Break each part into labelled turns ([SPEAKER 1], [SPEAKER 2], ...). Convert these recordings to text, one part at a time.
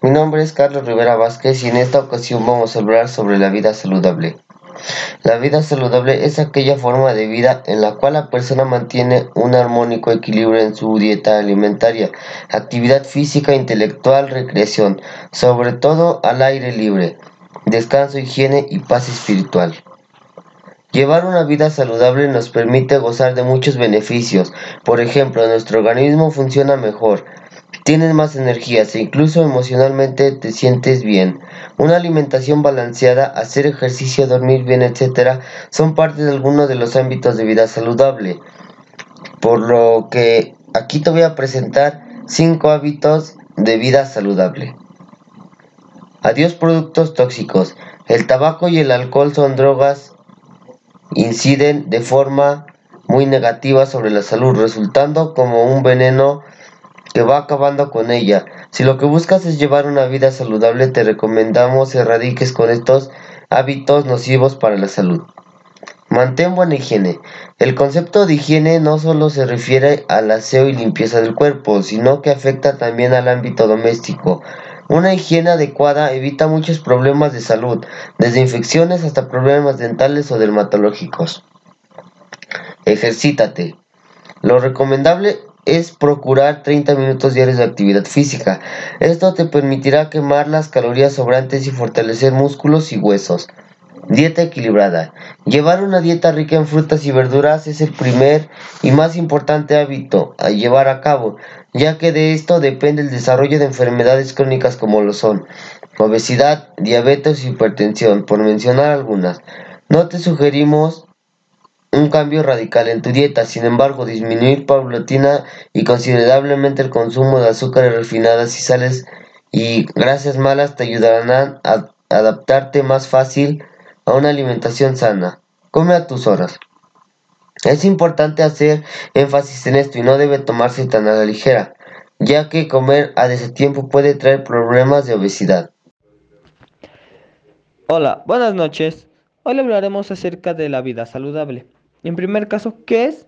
[SPEAKER 1] Mi nombre es Carlos Rivera Vázquez y en esta ocasión vamos a hablar sobre la vida saludable. La vida saludable es aquella forma de vida en la cual la persona mantiene un armónico equilibrio en su dieta alimentaria, actividad física, intelectual, recreación, sobre todo al aire libre, descanso, higiene y paz espiritual. Llevar una vida saludable nos permite gozar de muchos beneficios. Por ejemplo, nuestro organismo funciona mejor, tienes más energías e incluso emocionalmente te sientes bien. Una alimentación balanceada, hacer ejercicio, dormir bien, etc. son parte de algunos de los ámbitos de vida saludable. Por lo que aquí te voy a presentar 5 hábitos de vida saludable. Adiós productos tóxicos. El tabaco y el alcohol son drogas inciden de forma muy negativa sobre la salud, resultando como un veneno que va acabando con ella. Si lo que buscas es llevar una vida saludable, te recomendamos erradiques con estos hábitos nocivos para la salud. Mantén buena higiene. El concepto de higiene no solo se refiere al aseo y limpieza del cuerpo, sino que afecta también al ámbito doméstico. Una higiene adecuada evita muchos problemas de salud, desde infecciones hasta problemas dentales o dermatológicos. Ejercítate. Lo recomendable es procurar 30 minutos diarios de actividad física. Esto te permitirá quemar las calorías sobrantes y fortalecer músculos y huesos. Dieta equilibrada. Llevar una dieta rica en frutas y verduras es el primer y más importante hábito a llevar a cabo, ya que de esto depende el desarrollo de enfermedades crónicas como lo son obesidad, diabetes y hipertensión, por mencionar algunas. No te sugerimos un cambio radical en tu dieta, sin embargo, disminuir paulatina y considerablemente el consumo de azúcares refinadas y sales y grasas malas te ayudarán a adaptarte más fácil a una alimentación sana. Come a tus horas. Es importante hacer énfasis en esto y no debe tomarse tan a la ligera, ya que comer a tiempo puede traer problemas de obesidad.
[SPEAKER 2] Hola, buenas noches. Hoy hablaremos acerca de la vida saludable. En primer caso, ¿qué es?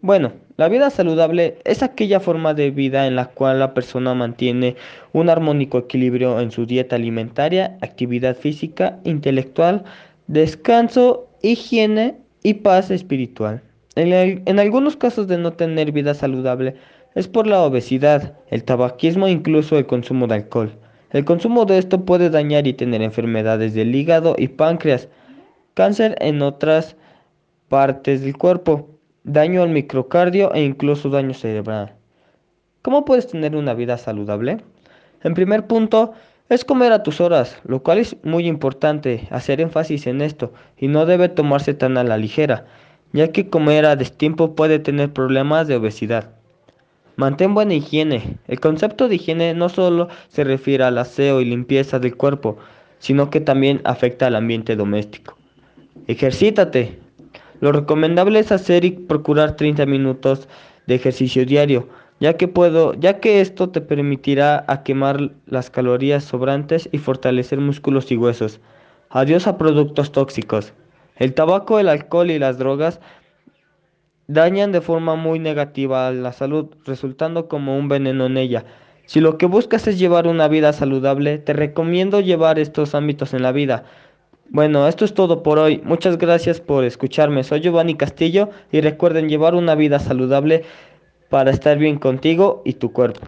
[SPEAKER 2] Bueno, la vida saludable es aquella forma de vida en la cual la persona mantiene un armónico equilibrio en su dieta alimentaria, actividad física, intelectual, descanso, higiene y paz espiritual. En, algunos casos de no tener vida saludable es por la obesidad, el tabaquismo e incluso el consumo de alcohol. El consumo de esto puede dañar y tener enfermedades del hígado y páncreas, cáncer en otras partes del cuerpo daño al microcardio e incluso daño cerebral. ¿Cómo puedes tener una vida saludable? En primer punto, es comer a tus horas, lo cual es muy importante hacer énfasis en esto y no debe tomarse tan a la ligera, ya que comer a destiempo puede tener problemas de obesidad. Mantén buena higiene. El concepto de higiene no solo se refiere al aseo y limpieza del cuerpo, sino que también afecta al ambiente doméstico. Ejercítate. Lo recomendable es hacer y procurar 30 minutos de ejercicio diario, ya que puedo, ya que esto te permitirá a quemar las calorías sobrantes y fortalecer músculos y huesos. Adiós a productos tóxicos. El tabaco, el alcohol y las drogas dañan de forma muy negativa a la salud, resultando como un veneno en ella. Si lo que buscas es llevar una vida saludable, te recomiendo llevar estos ámbitos en la vida. Bueno, esto es todo por hoy. Muchas gracias por escucharme. Soy Giovanni Castillo y recuerden llevar una vida saludable para estar bien contigo y tu cuerpo.